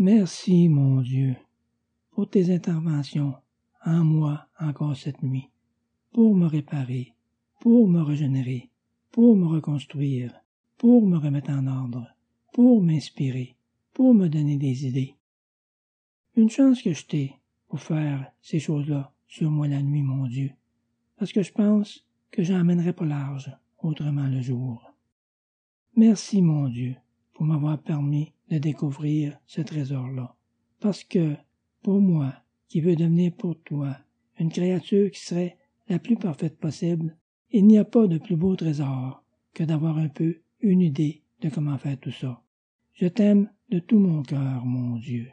Merci, mon Dieu, pour tes interventions en moi encore cette nuit, pour me réparer, pour me régénérer, pour me reconstruire, pour me remettre en ordre, pour m'inspirer, pour me donner des idées. Une chance que je t'ai pour faire ces choses-là sur moi la nuit, mon Dieu, parce que je pense que j'emmènerai pas large autrement le jour. Merci, mon Dieu, pour m'avoir permis de découvrir ce trésor-là, parce que, pour moi, qui veux devenir pour toi une créature qui serait la plus parfaite possible, il n'y a pas de plus beau trésor que d'avoir un peu une idée de comment faire tout ça. Je t'aime de tout mon cœur, mon Dieu.